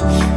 Yeah.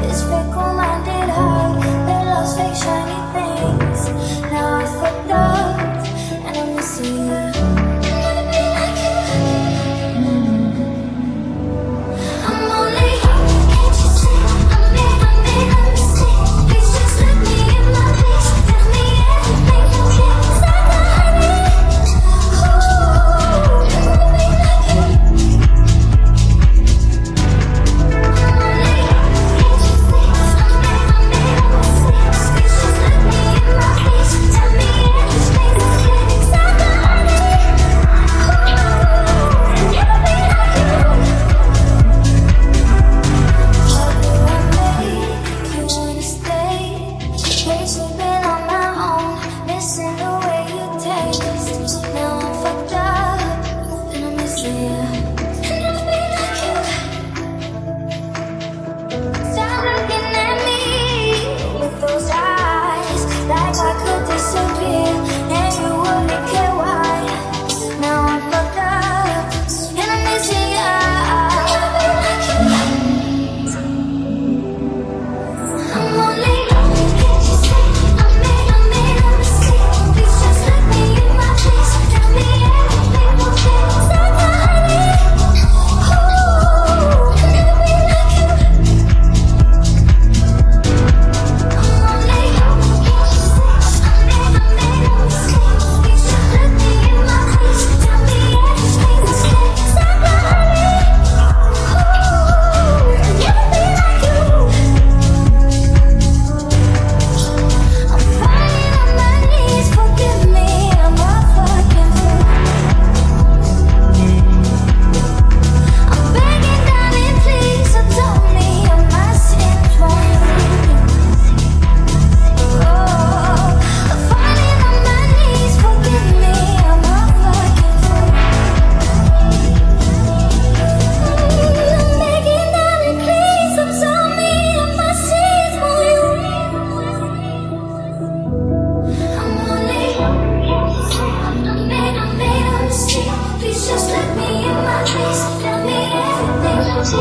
心